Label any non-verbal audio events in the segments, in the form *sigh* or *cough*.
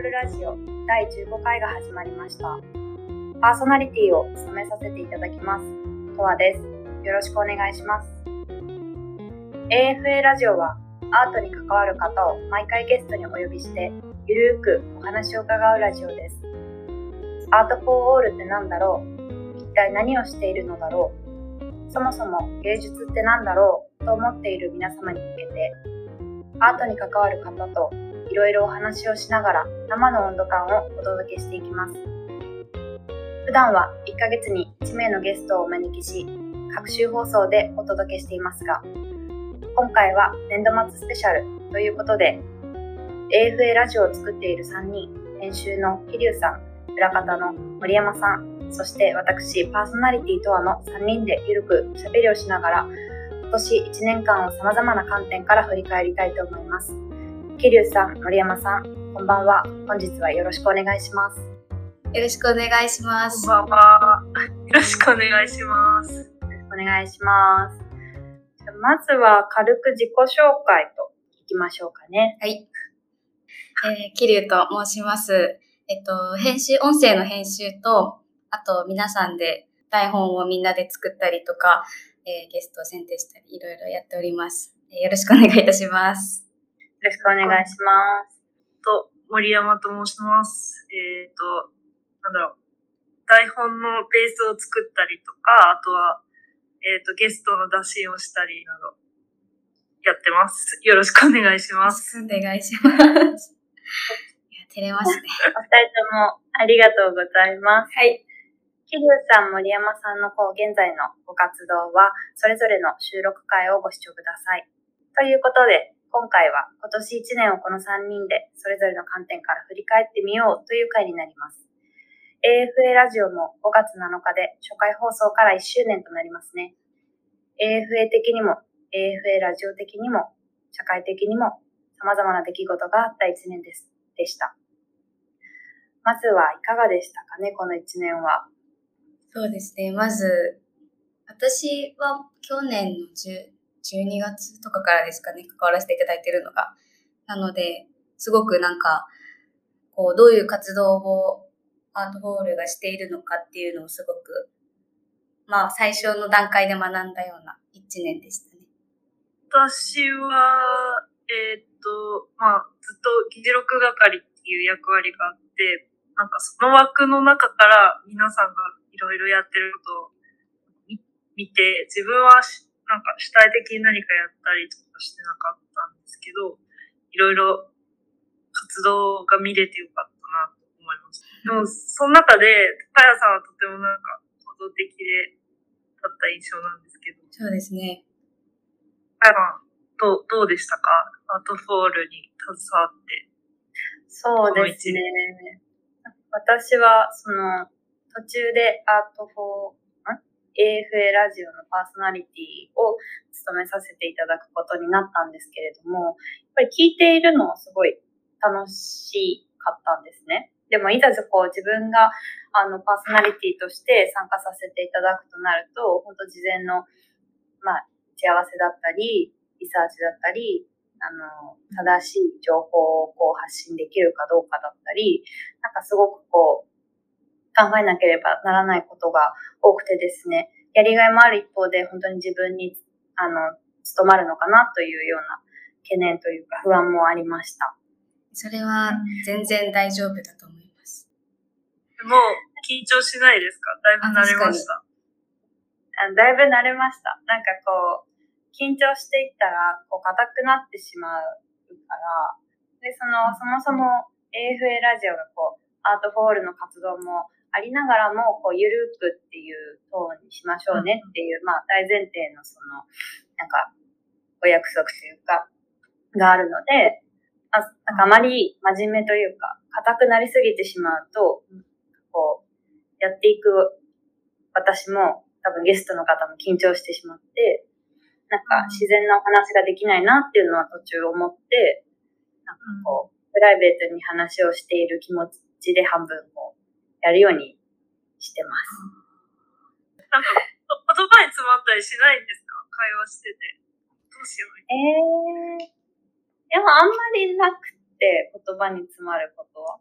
ールラジオ第15回が始まりました。パーソナリティを務めさせていただきます。とわです。よろしくお願いします。AFA ラジオはアートに関わる方を毎回ゲストにお呼びしてゆるーくお話を伺うラジオです。アートフォーオールって何だろう？一体何をしているのだろう？そもそも芸術って何だろう？と思っている皆様に向けてアートに関わる方といろいろお話をしながら生の温度感をお届けしていきます。普段は1ヶ月に1名のゲストをお招きし、各週放送でお届けしていますが、今回は年度末スペシャルということで、AFA ラジオを作っている3人、編集の桐生さん、裏方の森山さん、そして私、パーソナリティとはの3人でゆるく喋りをしながら、今年1年間を様々な観点から振り返りたいと思います。桐生さん、森山さん、こんばんは。本日はよろしくお願いします。よろしくお願いします。こんばんは。よろしくお願いします。よろしくお願いします。まずは軽く自己紹介といきましょうかね。はい。えー、桐生と申します。えっと、編集、音声の編集と、あと皆さんで台本をみんなで作ったりとか、えー、ゲストを選定したり、いろいろやっております。えー、よろしくお願いいたします。よろしくお願いします。と、森山と申します。えっ、ー、と、なんだろう。台本のペースを作ったりとか、あとは、えっ、ー、と、ゲストの打診をしたりなど、やってます。よろしくお願いします。お願いします。いや、照れますね。お二人ともありがとうございます。はい。桐生さん、森山さんのこう現在のご活動は、それぞれの収録会をご視聴ください。ということで、今回は今年1年をこの3人でそれぞれの観点から振り返ってみようという回になります。AFA ラジオも5月7日で初回放送から1周年となりますね。AFA 的にも AFA ラジオ的にも社会的にも様々な出来事があった1年です、でした。まずはいかがでしたかね、この1年は？そうですね。まず、私は去年の10、12月とかからですかね、関わらせていただいてるのが。なので、すごくなんか、こう、どういう活動をアートホールがしているのかっていうのをすごく、まあ、最初の段階で学んだような一年でしたね。私は、えー、っと、まあ、ずっと議事録係っていう役割があって、なんかその枠の中から皆さんがいろいろやってることを見て、自分はなんか主体的に何かやったりとかしてなかったんですけど、いろいろ活動が見れてよかったなと思います。でも、その中で、高谷さんはとてもなんか行動的でだった印象なんですけど。そうですね。高谷さん、どう、どうでしたか？ art for all に携わって。そうですね。私は、その、途中でアートフォー AFA ラジオのパーソナリティを務めさせていただくことになったんですけれども、やっぱり聞いているのすごい楽しかったんですね。でもいざこう自分があのパーソナリティとして参加させていただくとなると、本当事前の、まあ、打ち合わせだったり、リサーチだったり、あの、正しい情報をこう発信できるかどうかだったり、なんかすごくこう、考えなければならないことが多くてですね、やりがいもある一方で本当に自分に、あの、務まるのかなというような懸念というか不安もありました。それは全然大丈夫だと思います。もう緊張しないですか？だいぶ慣れましたあ。だいぶ慣れました。なんかこう、緊張していったら、こう、硬くなってしまうから、で、その、そもそも AFA ラジオがこう、アートフォールの活動もありながらも、こう、ゆるくっていうトーンにしましょうねっていう、まあ、大前提のその、なんか、お約束というか、があるので、あなんかあまり真面目というか、硬くなりすぎてしまうと、こう、やっていく私も、多分ゲストの方も緊張してしまって、なんか自然なお話ができないなっていうのは途中思って、なんかこう、プライベートに話をしている気持ちで半分こう、やるようにしてます。なんか、言葉に詰まったりしないんですか？会話してて。どうしようええー。でもあんまりなくて、言葉に詰まることは。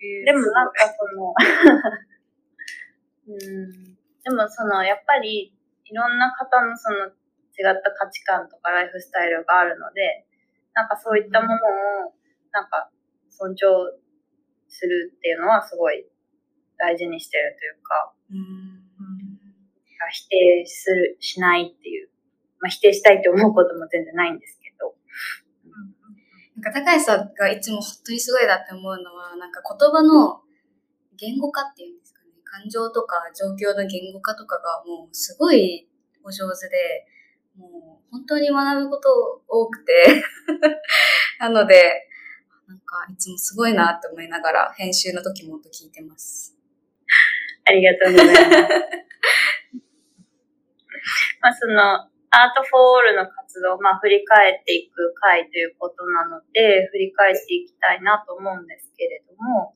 えーでもなんかすその、*laughs* うん、でもその、やっぱりいろんな方のその違った価値観とかライフスタイルがあるので、なんかそういったものをなんか尊重するっていうのはすごい大事にしてるというか、うん否定する、しないっていう、まあ否定したいって思うことも全然ないんですけど、なんか高橋さんがいつも本当にすごいなって思うのは、なんか言葉の言語化っていうんですかね。感情とか状況の言語化とかがもうすごいお上手で、もう本当に学ぶこと多くて。*laughs* なので、なんかいつもすごいなって思いながら編集の時も音聞いてます。ありがとうございます。*laughs* まあその、 art for all の活動をまあ振り返っていく回ということなので、振り返っていきたいなと思うんですけれども、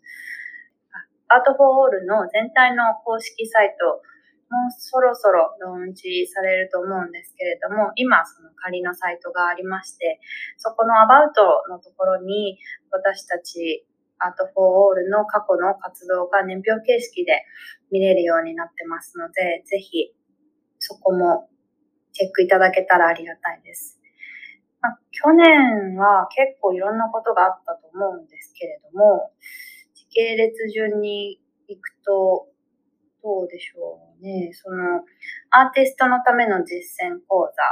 art for all の全体の公式サイト、もうそろそろローンチされると思うんですけれども、今その仮のサイトがありまして、そこのアバウトのところに私たちアートフォーオールの過去の活動が年表形式で見れるようになってますので、ぜひそこもチェックいただけたらありがたいです。まあ、去年は結構いろんなことがあったと思うんですけれども、時系列順に行くと、どうでしょうね。その、アーティストのための実践講座、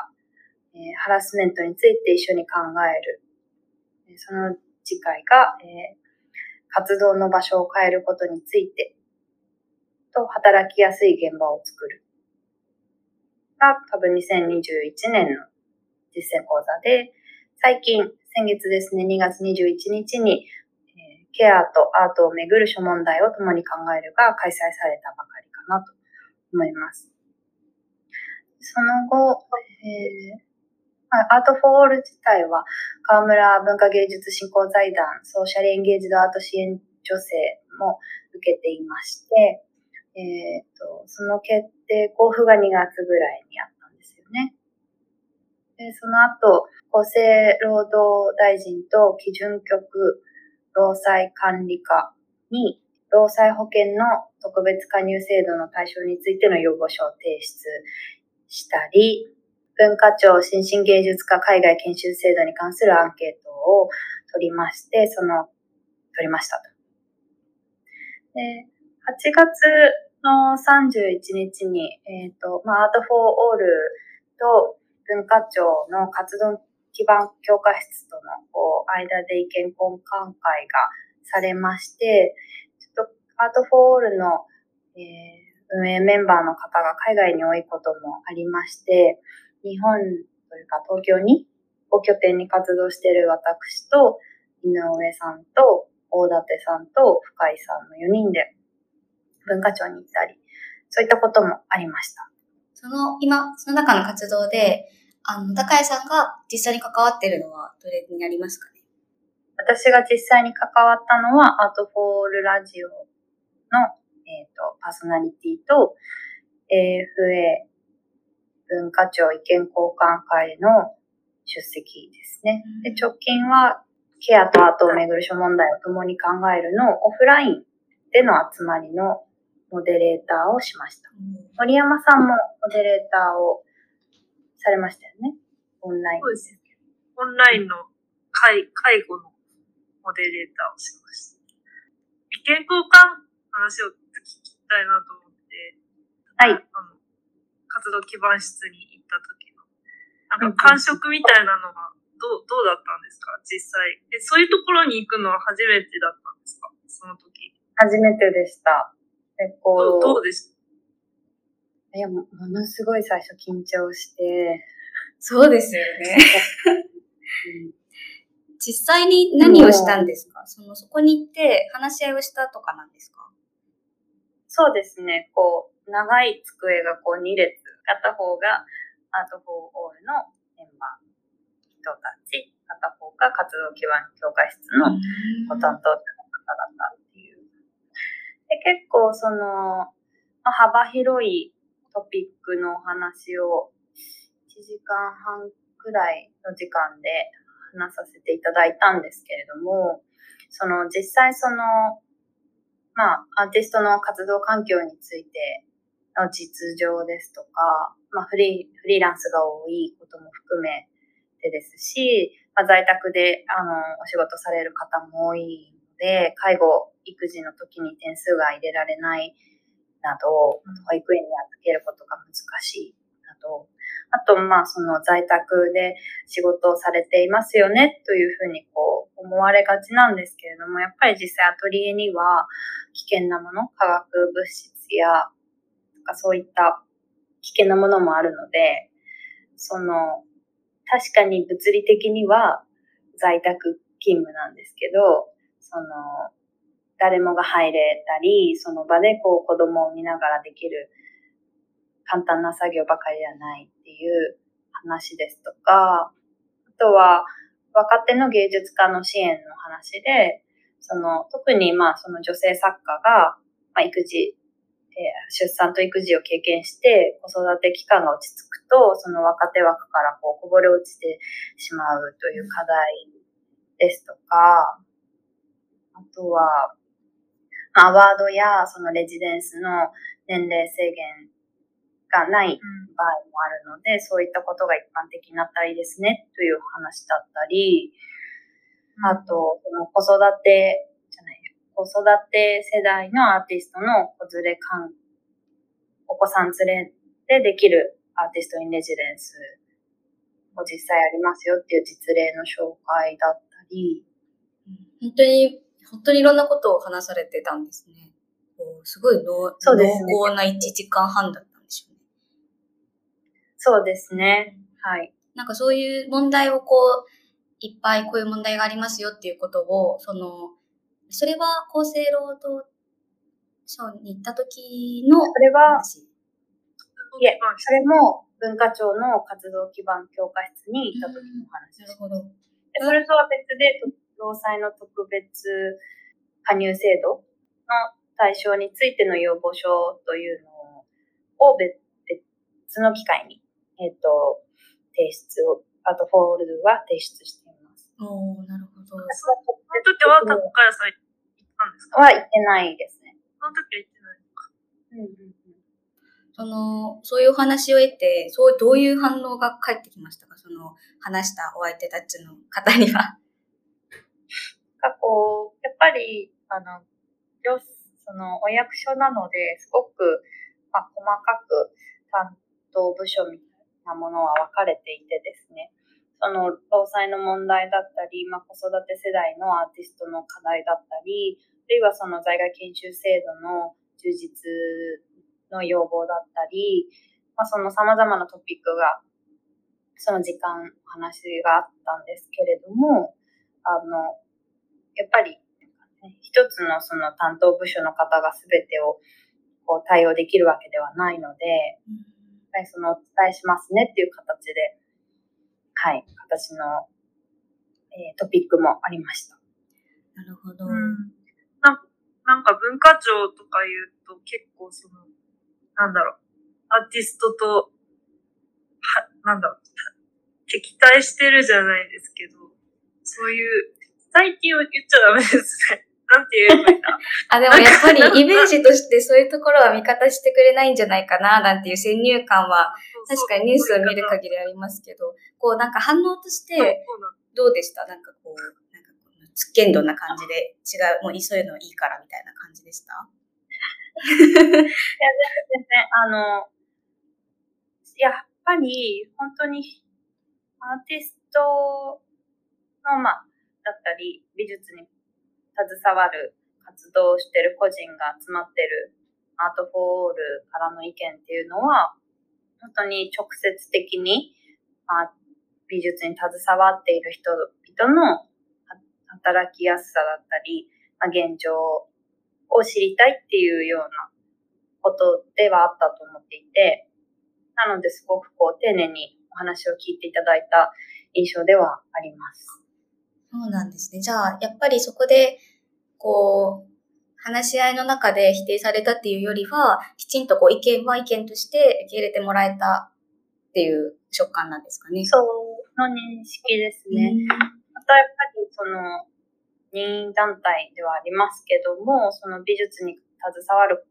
えーハラスメントについて一緒に考える。その次回が、えー活動の場所を変えることについて、と働きやすい現場を作る。が多分2021年の実践講座で、最近、先月ですね、2月21日に、えーケアとアートをめぐる諸問題を共に考えるが開催されたばかりかなと思います。その後、えーアートフォーオール自体は、河村文化芸術振興財団ソーシャルエンゲージドアート支援助成も受けていまして、えっ、と、その決定交付が2月ぐらいにあったんですよね。で、その後、厚生労働大臣と基準局労災管理課に、労災保険の特別加入制度の対象についての要望書を提出したり、文化庁新進芸術家海外研修制度に関するアンケートを取りまして、その、取りましたと。で、8月の31日に、えっ、と、まあ、アートフォーオールと文化庁の活動基盤強化室とのこう間で意見交換会がされまして、ちょっとアートフォーオールの、えー運営メンバーの方が海外に多いこともありまして、日本というか東京にを拠点に活動している私と井上さんと大館さんと深井さんの4人で文化庁に行ったり、そういったこともありました。その、今、その中の活動で、あの、高谷さんが実際に関わってるのはどれになりますかね？私が実際に関わったのは、アートフォールラジオの、えっ、と、パーソナリティと、AFA 文化庁意見交換会の出席ですね。で、直近は、ケアとアートをめぐる諸問題を共に考えるのオフラインでの集まりのモデレーターをしました。森山さんもモデレーターをされましたよね。オンラインそうですね。オンラインの介介護のモデレーターをしました。意見交換の話を聞きたいなと思って、はい。あの、活動基盤室に行った時の、なんか感触みたいなのがどう、どうだったんですか？実際。え、そういうところに行くのは初めてだったんですか？その時。初めてでした。で、こう、どうどうです？いや、もものすごい最初緊張して、そうですよね。う *laughs* ん実際に何をしたんですか？その、そこに行って話し合いをしたとかなん。ですかそうですね、こう、長い机がこう2列、片方がアートフォーオールのメンバーの人たち、片方が活動基盤協会室のご担当者の方々っていう。で、結構その、まあ幅広いトピックのお話を1時間半くらいの時間で話させていただいたんですけれども、その実際そのまあ、アーティストの活動環境についての実情ですとか、まあ、フリー、フリーランスが多いことも含めてですし、まあ、在宅で、あの、お仕事される方も多いので、介護、育児の時に点数が入れられないなど、保育園に預けることが難しいなど、あと、まあ、その在宅で仕事をされていますよね、というふうにこう、思われがちなんですけれども、やっぱり実際アトリエには危険なもの、化学物質や、かそういった危険なものもあるので、その、確かに物理的には在宅勤務なんですけど、その、誰もが入れたり、その場でこう子供を見ながらできる簡単な作業ばかりではないっていう話ですとか、あとは若手の芸術家の支援の話で、その特にまあその女性作家が、まあ、育児、出産と育児を経験して子育て期間が落ち着くと、その若手枠からこうこぼれ落ちてしまうという課題ですとか、あとは、アワードやそのレジデンスの年齢制限がない場合もあるので、うん、そういったことが一般的になったらいいですねという話だったり、あと、その子育て子育て世代のアーティストの子連れ感、お子さん連れでできるアーティストインレジデンスも実際ありますよっていう実例の紹介だったり。本当に、本当にいろんなことを話されてたんですね。すごい濃そうです、ね、濃厚な1時間半だったんでしょうね。そうですね。はい。なんかそういう問題をこう、いっぱいこういう問題がありますよっていうことを、その、それは厚生労働省に行った時のそれは、いえ、それも文化庁の活動基盤強化室に行った時の話です。なるほど。それとは別で、労災の特別加入制度の対象についての要望書というのを別の機会に、えっ、ー、と、提出を、あとフォールドは提出して。おなるほど。その時は高屋さん行ったんですかは行ってないですね。その時は行ってないのか。うんうんその、そういうお話を得て、そう、どういう反応が返ってきましたか？その、話したお相手たちの方には。過去、やっぱり、あの、その、お役所なので、すごく、まあ、細かく担当部署みたいなものは分かれていてですね、その、労災の問題だったり、まあ、子育て世代のアーティストの課題だったり、あるいはその在外研修制度の充実の要望だったり、まあ、その様々なトピックが、その時間お話があったんですけれども、あの、やっぱり、一つのその担当部署の方が全てをこう対応できるわけではないので、やっぱりそのお伝えしますねっていう形で、はい、形の、えー、トピックもありました。なるほど。うん、ななんか文化庁とか言うと結構その、なんだろう、アーティストと、は、なんだろう、敵対してるじゃないですけど、そういう、最近は言っちゃダメですね。*laughs* なんて言えばいいんだ？*laughs* あ、でもやっぱりイメージとしてそういうところは味方してくれないんじゃないかな、なんていう先入観は、確かにニュースを見る限りありますけど、こうなんか反応として、どうでした？なんかこう、なんかこう、つっけんどんな感じで、違う、もうそういうのいいからみたいな感じでした？いや、全然、あの、やっぱり、本当に、アーティストの、まあ、だったり、美術に携わる活動をしてる個人が集まってるアートフォールからの意見っていうのは、本当に直接的に、まあ、美術に携わっている人々の働きやすさだったり、まあ、現状を知りたいっていうようなことではあったと思っていて、なのですごくこう丁寧にお話を聞いていただいた印象ではあります。そうなんですね。じゃあ、やっぱりそこで、こう、話し合いの中で否定されたっていうよりは、きちんとこう意見は意見として受け入れてもらえたっていう食感なんですかね。そうの認識ですね。あとやっぱりその、任意団体ではありますけども、その美術に携わる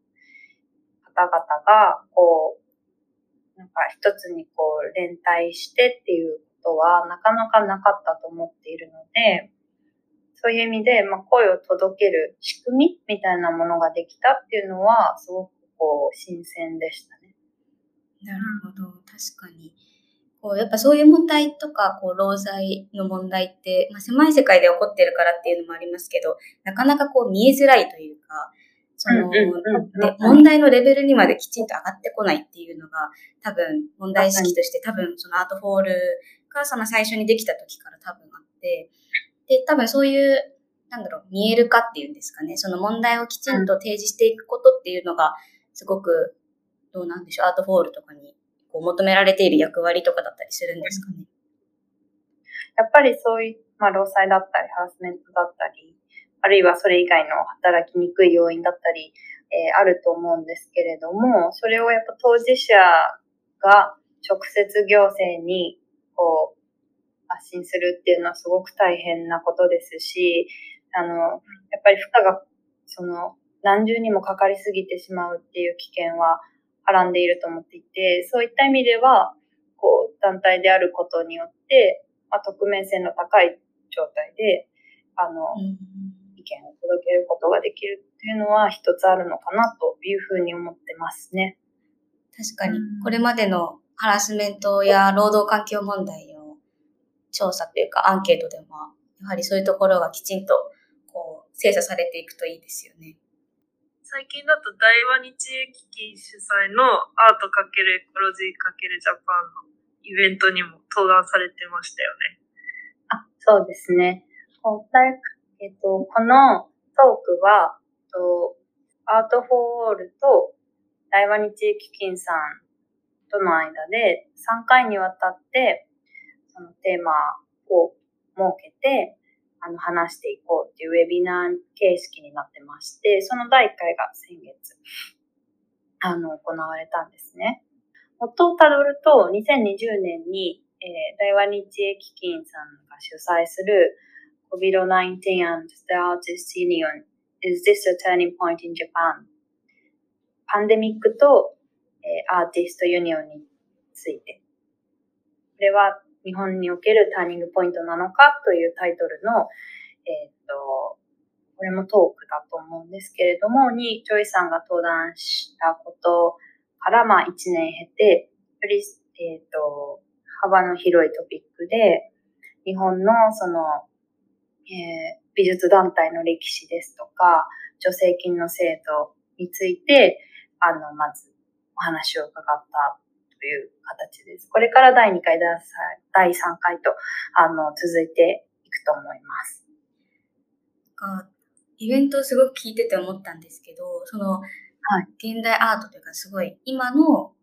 方々が、こう、なんか一つにこう連帯してっていうことはなかなかなかったと思っているので、そういう意味で、まあ、声を届ける仕組みみたいなものができたっていうのは、すごくこう、新鮮でしたね。なるほど、確かに。こうやっぱそういう問題とか、こう、労災の問題って、まあ、狭い世界で起こってるからっていうのもありますけど、なかなかこう見えづらいというか、その、で問題のレベルにまできちんと上がってこないっていうのが、多分問題意識として多分そのアートフォールがその最初にできた時から多分あって、で、多分そういう、なんだろう、見える化っていうんですかね、その問題をきちんと提示していくことっていうのが、すごく、どうなんでしょう、アートフォールとかにこう求められている役割とかだったりするんですかね。やっぱりそういう、まあ、労災だったり、ハラスメントだったり、あるいはそれ以外の働きにくい要因だったり、えー、あると思うんですけれども、それをやっぱ当事者が直接行政にこう発信するっていうのはすごく大変なことですし、あの、やっぱり負荷がその何重にもかかりすぎてしまうっていう危険ははらんでいると思っていて、そういった意味では、こう、団体であることによって、まあ、匿名性の高い状態で、あの、うん。見を届けることができるっていうのは一つあるのかなというふうに思ってますね。確かに、これまでのハラスメントや労働環境問題の調査というかアンケートでも、やはりそういうところがきちんとこう精査されていくといいですよね。最近だと大和日英基金主催のアート×エコロジー×ジャパンのイベントにも登壇されてましたよね。あ、そうですね。大えっと、このトークは、とアートフォーオールと大和日英基金さんとの間で3回にわたってそのテーマを設けてあの話していこうっていうウェビナー形式になってまして、その第1回が先月あの行われたんですね。元をたどると2020年に、えー、大和日英基金さんが主催する COVID-19 and the Artists Union Is this a turning point in Japan? パンデミックと、えー、アーティストユニオンについて。これは日本におけるターニングポイントなのかというタイトルの、えっ、と、これもトークだと思うんですけれども、にジョイさんが登壇したことからまあ1年経て、より、えっ、と、幅の広いトピックで、日本のそのえー、美術団体の歴史ですとか、助成金の制度について、あの、まずお話を伺ったという形です。これから第2回、第3回と、あの、続いていくと思います。かイベントをすごく聞いてて思ったんですけど、その、はい、現代アートというかすごい、今の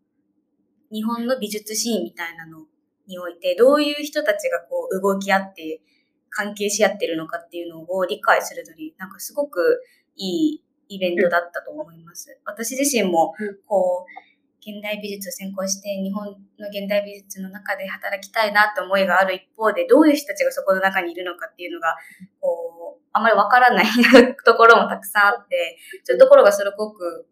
日本の美術シーンみたいなのにおいて、どういう人たちがこう動き合って関係し合ってるのかっていうのを理解するのに、なんかすごくいいイベントだったと思います。私自身も、こう、現代美術を専攻して日本の現代美術の中で働きたいなって思いがある一方で、どういう人たちがそこの中にいるのかっていうのが、こう、あまりわからないところもたくさんあって、そういうところがすごく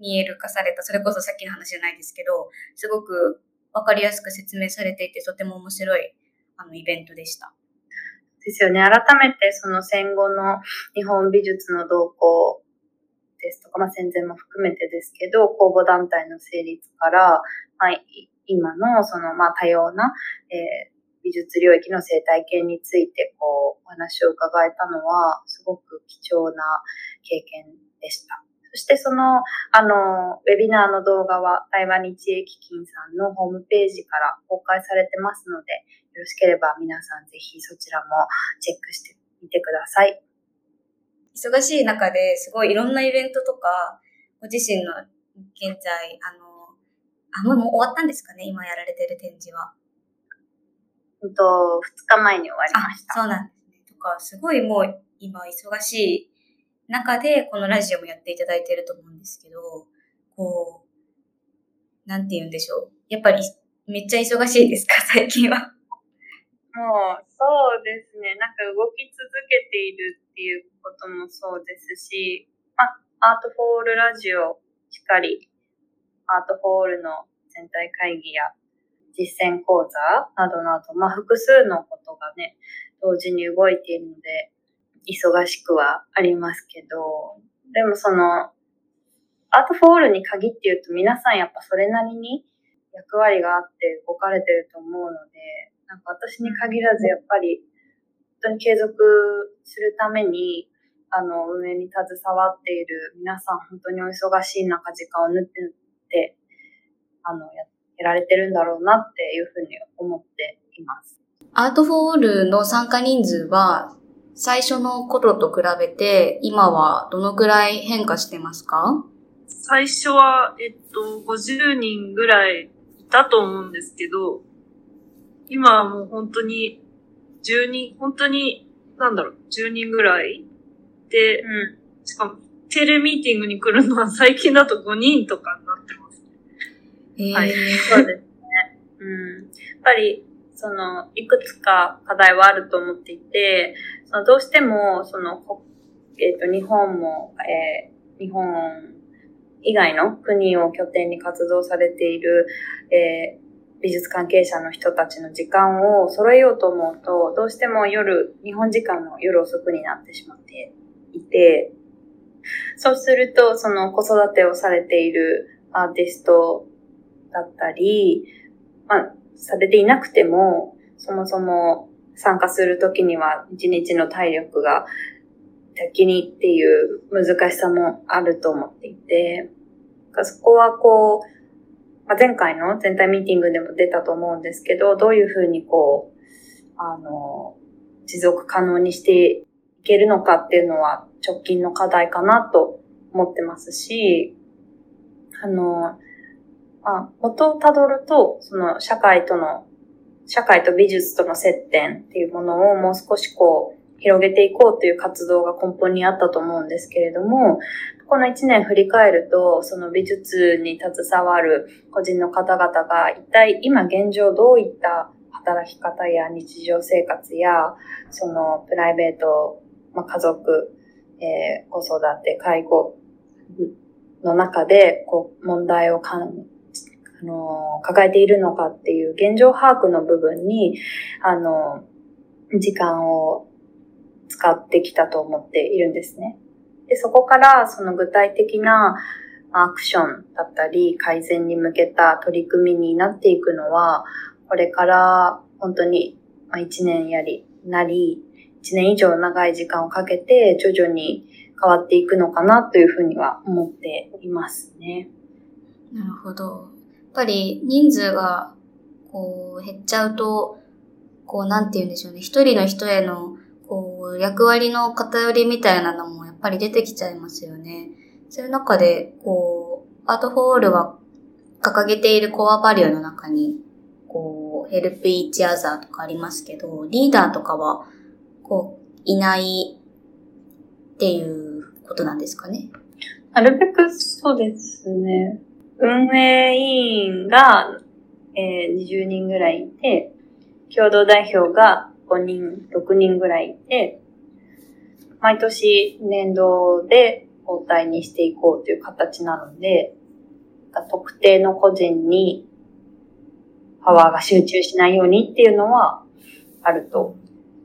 見える化された、それこそさっきの話じゃないですけど、すごくわかりやすく説明されていて、とても面白いあのイベントでした。ですよね。改めてその戦後の日本美術の動向ですとか、まあ、戦前も含めてですけど、公募団体の成立から、まあ、今のその、まあ、多様な、えー、美術領域の生態系について、こう、お話を伺えたのは、すごく貴重な経験でした。そしてその、あの、ウェビナーの動画は台湾日英基金さんのホームページから公開されてますので、よろしければ皆さんぜひそちらもチェックしてみてください。忙しい中ですごいいろんなイベントとか、ご自身の現在、あの、あ、もう終わったんですかね今やられてる展示は。うんと、2日前に終わりました。そうなんですね。とか、すごいもう今忙しい中でこのラジオもやっていただいてると思うんですけど、こう、なんて言うんでしょう。やっぱりめっちゃ忙しいですか、最近は。もう、そうですね。なんか動き続けているっていうこともそうですし、まあ、アートフォールラジオしっかり、アートフォールの全体会議や実践講座などなど、まあ、複数のことがね、同時に動いているので、忙しくはありますけど、でもその、アートフォールに限って言うと皆さんやっぱそれなりに役割があって動かれてると思うので、なんか私に限らずやっぱり本当に継続するために、あの、運営に携わっている皆さん本当にお忙しい中時間を縫って縫って、あの、ややられてるんだろうなっていうふうに思っています。アートフォールの参加人数は最初の頃と比べて今はどのくらい変化してますか？最初は、えっと、50人ぐらいいたと思うんですけど、今はもう本当に10人、本当に、なんだろう、10人ぐらいで、うん、しかもテレミーティングに来るのは最近だと5人とかになってますね。はい、そうですね。うん。やっぱり、その、いくつか課題はあると思っていて、そのどうしても、その、えっ、ー、と、日本も、えー、日本以外の国を拠点に活動されている、えー、美術関係者の人たちの時間を揃えようと思うと、どうしても夜、日本時間の夜遅くになってしまっていて、そうすると、その子育てをされているアーティストだったり、まあ、されていなくても、そもそも参加するときには一日の体力が先にっていう難しさもあると思っていて、そこはこう、まあ、前回の全体ミーティングでも出たと思うんですけど、どういうふうにこう、あの、持続可能にしていけるのかっていうのは直近の課題かなと思ってますし、あの、まあ、元をたどると、その社会との、社会と美術との接点っていうものをもう少しこう、広げていこうという活動が根本にあったと思うんですけれども、この1年振り返ると、その美術に携わる個人の方々が一体今現状どういった働き方や日常生活や、そのプライベート、まあ、家族、えー、子育て、介護の中で、こう、問題をかんあの、抱えているのかっていう現状把握の部分に、あの、時間を使ってきたと思っているんですね。で、そこからその具体的なアクションだったり、改善に向けた取り組みになっていくのは、これから本当に1年やり、なり、1年以上長い時間をかけて徐々に変わっていくのかなというふうには思っていますね。なるほど。やっぱり人数がこう減っちゃうと、こうなんて言うんでしょうね。一人の人へのこう役割の偏りみたいなのもぱり出てきちゃいますよね。そういう中で、こう、アートフォールは掲げているコアバリューの中に、こう、ヘルプイーチアザーとかありますけど、リーダーとかは、こう、いないっていうことなんですかね。なるべくそうですね。運営委員が、えー、20人ぐらいいて、共同代表が5人、6人ぐらいいて、毎年年度で交代にしていこうという形なので、特定の個人にパワーが集中しないようにっていうのはあると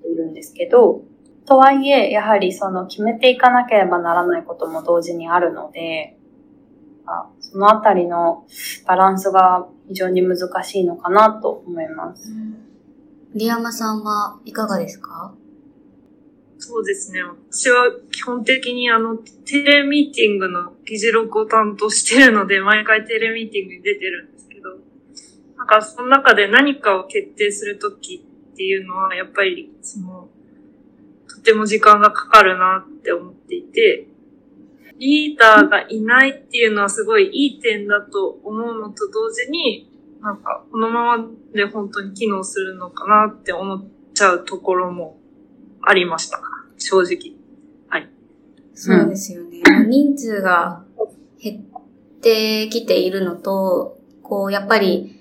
いるんですけど、とはいえ、やはりその決めていかなければならないことも同時にあるので、そのあたりのバランスが非常に難しいのかなと思います。リ山さんはいかがですか？そうですね。私は基本的にあの、テレミーティングの議事録を担当してるので、毎回テレミーティングに出てるんですけど、なんかその中で何かを決定するときっていうのは、やっぱり、その、とても時間がかかるなって思っていて、リーダーがいないっていうのはすごいいい点だと思うのと同時に、なんか、このままで本当に機能するのかなって思っちゃうところもありました。正直。はい。そうですよね。うん、人数が減ってきているのと、こう、やっぱり、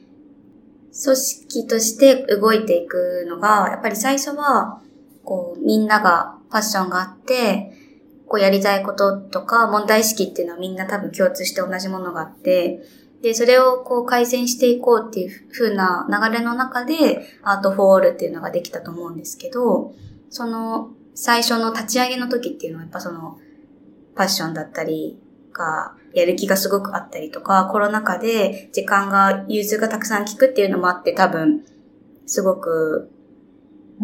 組織として動いていくのが、やっぱり最初は、こう、みんながパッションがあって、こうやりたいこととか問題意識っていうのはみんな多分共通して同じものがあって、で、それをこう改善していこうっていう風な流れの中で、アートフォールっていうのができたと思うんですけど、その最初の立ち上げの時っていうのはやっぱその、パッションだったりが、やる気がすごくあったりとか、コロナ禍で時間が、融通がたくさん効くっていうのもあって多分、すごく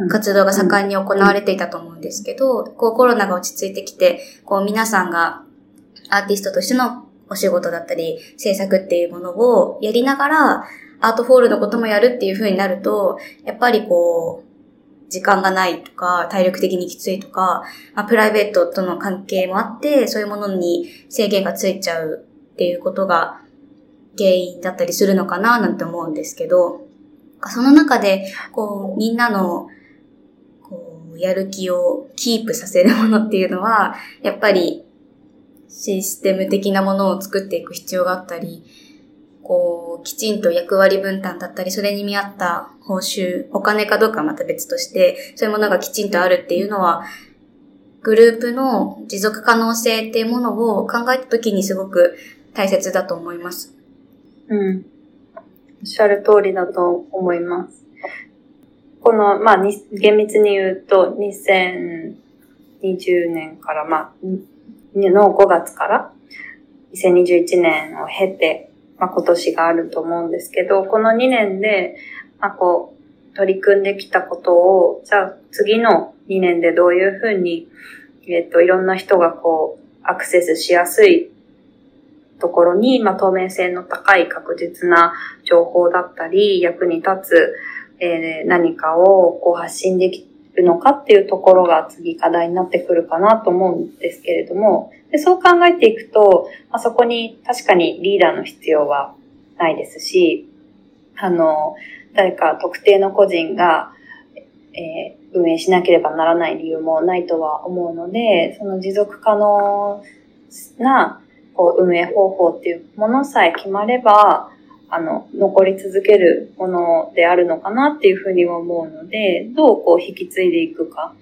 活動が盛んに行われていたと思うんですけど、こうコロナが落ち着いてきて、こう皆さんがアーティストとしてのお仕事だったり、制作っていうものをやりながら、アートフォールのこともやるっていう風になると、やっぱりこう、時間がないとか、体力的にきついとか、まあ、プライベートとの関係もあって、そういうものに制限がついちゃうっていうことが原因だったりするのかななんて思うんですけど、その中で、こう、みんなの、こう、やる気をキープさせるものっていうのは、やっぱりシステム的なものを作っていく必要があったり、こう、きちんと役割分担だったり、それに見合った報酬、お金かどうかはまた別として、そういうものがきちんとあるっていうのは、グループの持続可能性っていうものを考えたときにすごく大切だと思います。うん。おっしゃる通りだと思います。この、まあ、に厳密に言うと、2020年から、まあ、の5月から2021年を経て、まあ、今年があると思うんですけど、この2年で、まあ、こう、取り組んできたことを、じゃあ次の2年でどういうふうに、えっ、と、いろんな人がこう、アクセスしやすいところに、まあ、透明性の高い確実な情報だったり、役に立つ、えー、何かをこう発信できるのかっていうところが次課題になってくるかなと思うんですけれども、でそう考えていくと、まあ、そこに確かにリーダーの必要はないですし、あの、誰か特定の個人が、えー、運営しなければならない理由もないとは思うので、その持続可能なこう運営方法っていうものさえ決まれば、あの、残り続けるものであるのかなっていうふうに思うので、どうこう引き継いでいくか、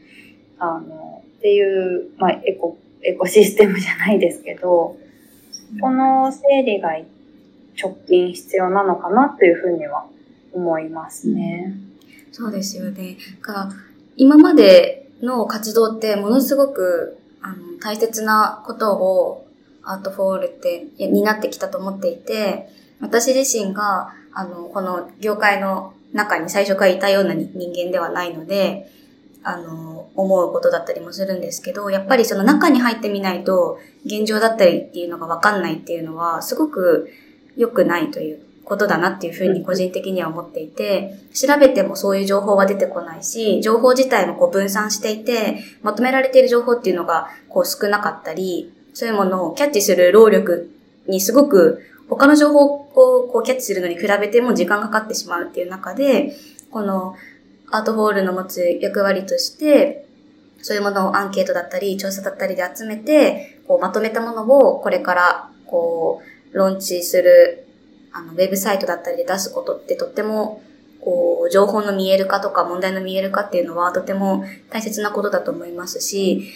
あの、っていう、まあ、エコ、エコシステムじゃないですけど、この整理が直近必要なのかなというふうには思いますね。そうですよね。か今までの活動ってものすごくあの大切なことをアートフォールって担ってきたと思っていて、私自身が、あの、この業界の中に最初からいたような人間ではないので、あの、思うことだったりもするんですけど、やっぱりその中に入ってみないと、現状だったりっていうのがわかんないっていうのは、すごく良くないということだなっていうふうに個人的には思っていて、調べてもそういう情報は出てこないし、情報自体もこう分散していて、まとめられている情報っていうのがこう少なかったり、そういうものをキャッチする労力にすごく他の情報をこうキャッチするのに比べても時間かかってしまうっていう中で、このアートホールの持つ役割として、そういうものをアンケートだったり、調査だったりで集めて、こうまとめたものをこれからこう、ローンチする、あの、ウェブサイトだったりで出すことってとっても、こう、情報の見える化とか問題の見える化っていうのはとても大切なことだと思いますし、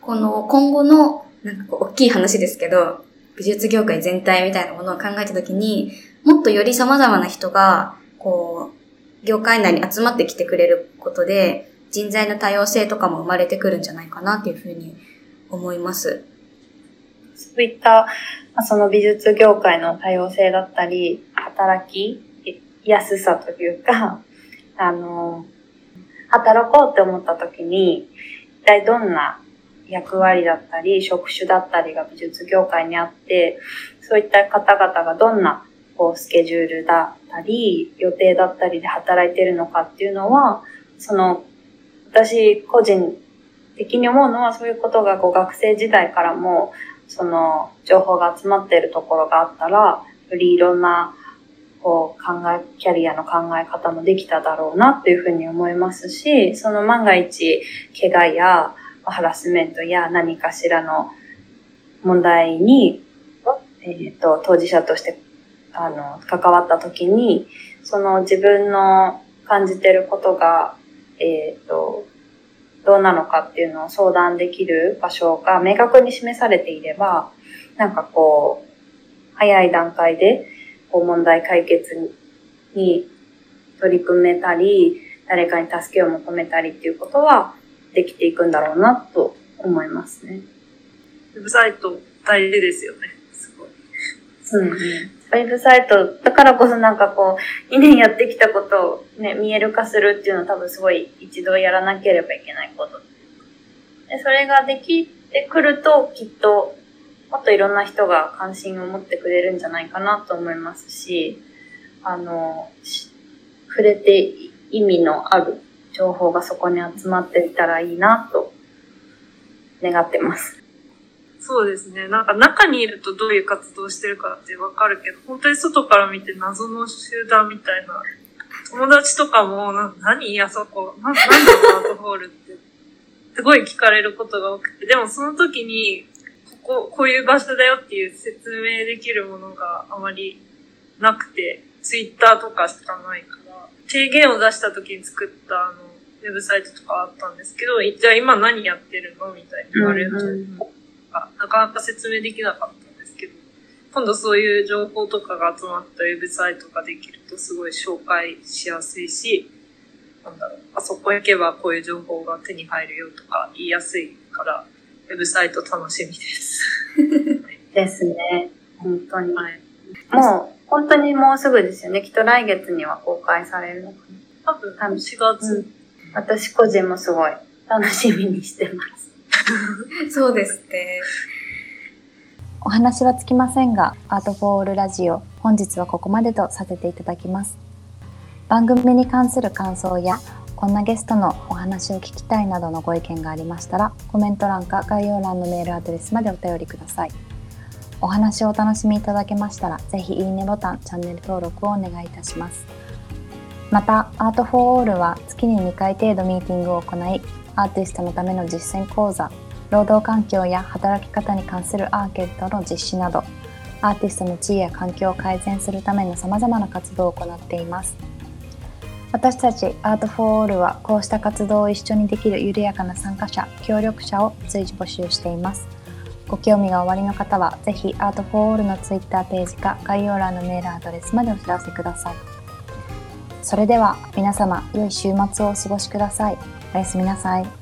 この今後の、なんか、大きい話ですけど、美術業界全体みたいなものを考えたときに、もっとより様々な人が、こう、業界内に集まってきてくれることで、人材の多様性とかも生まれてくるんじゃないかなっていうふうに思います。そういった、その美術業界の多様性だったり、働きやすさというか、*laughs* あの、働こうって思った時に、一体どんな役割だったり、職種だったりが美術業界にあって、そういった方々がどんなこうスケジュールだったり、予定だったりで働いてるのかっていうのは、その、私個人的に思うのはそういうことがこう学生時代からも、その情報が集まってるところがあったら、よりいろんなこう考え、キャリアの考え方もできただろうなっていうふうに思いますし、その万が一、怪我やハラスメントや何かしらの問題に、えっ、ー、と、当事者として、あの、関わった時に、その自分の感じてることが、えっ、と、どうなのかっていうのを相談できる場所が明確に示されていれば、なんかこう、早い段階でこう問題解決に取り組めたり、誰かに助けを求めたりっていうことはできていくんだろうなと思いますね。ウェブサイト大事ですよね。すごい。うん、うん。ウェブサイト、だからこそなんかこう、2年やってきたことをね、見える化するっていうのは多分すごい一度やらなければいけないこと。で、それができてくると、きっと、もっといろんな人が関心を持ってくれるんじゃないかなと思いますし、あの、触れて意味のある情報がそこに集まっていたらいいなと願ってます。そうですね。なんか中にいるとどういう活動してるかってわかるけど、本当に外から見て謎の集団みたいな。友達とかも、な何?あそこ、な、なんだアートホールって、すごい聞かれることが多くて、でもその時に、ここ、こういう場所だよっていう説明できるものがあまりなくて、ツイッターとかしかないから、提言を出した時に作ったあの、ウェブサイトとかあったんですけど、じゃあ今何やってるのみたいに言われると、うんうんか、なかなか説明できなかったんですけど、今度そういう情報とかが集まったウェブサイトができるとすごい紹介しやすいし、なんだろう、あそこ行けばこういう情報が手に入るよとか言いやすいから、ウェブサイト楽しみです。*laughs* ですね。本当に。はい、もう、本当にもうすぐですよね。きっと来月には公開されるのかな。多分、多分4月、うん、私個人もすごい楽しみにしてます。*laughs* そうですね。お話はつきませんが、アートフォーオールラジオ、本日はここまでとさせていただきます。番組に関する感想や、こんなゲストのお話を聞きたいなどのご意見がありましたら、コメント欄か概要欄のメールアドレスまでお便りください。お話をお楽しみいただけましたら、ぜひいいねボタン、チャンネル登録をお願いいたします。また、アートフォーオールは月に2回程度ミーティングを行い、アーティストのための実践講座、労働環境や働き方に関するアーケットの実施など、アーティストの地位や環境を改善するための様々な活動を行っています。私たちアートフォーオールはこうした活動を一緒にできる緩やかな参加者、協力者を随時募集しています。ご興味がおありの方は、ぜひアートフォーオールのツイッターページか概要欄のメールアドレスまでお知らせください。それでは皆様、良い週末をお過ごしください。おやすみなさい。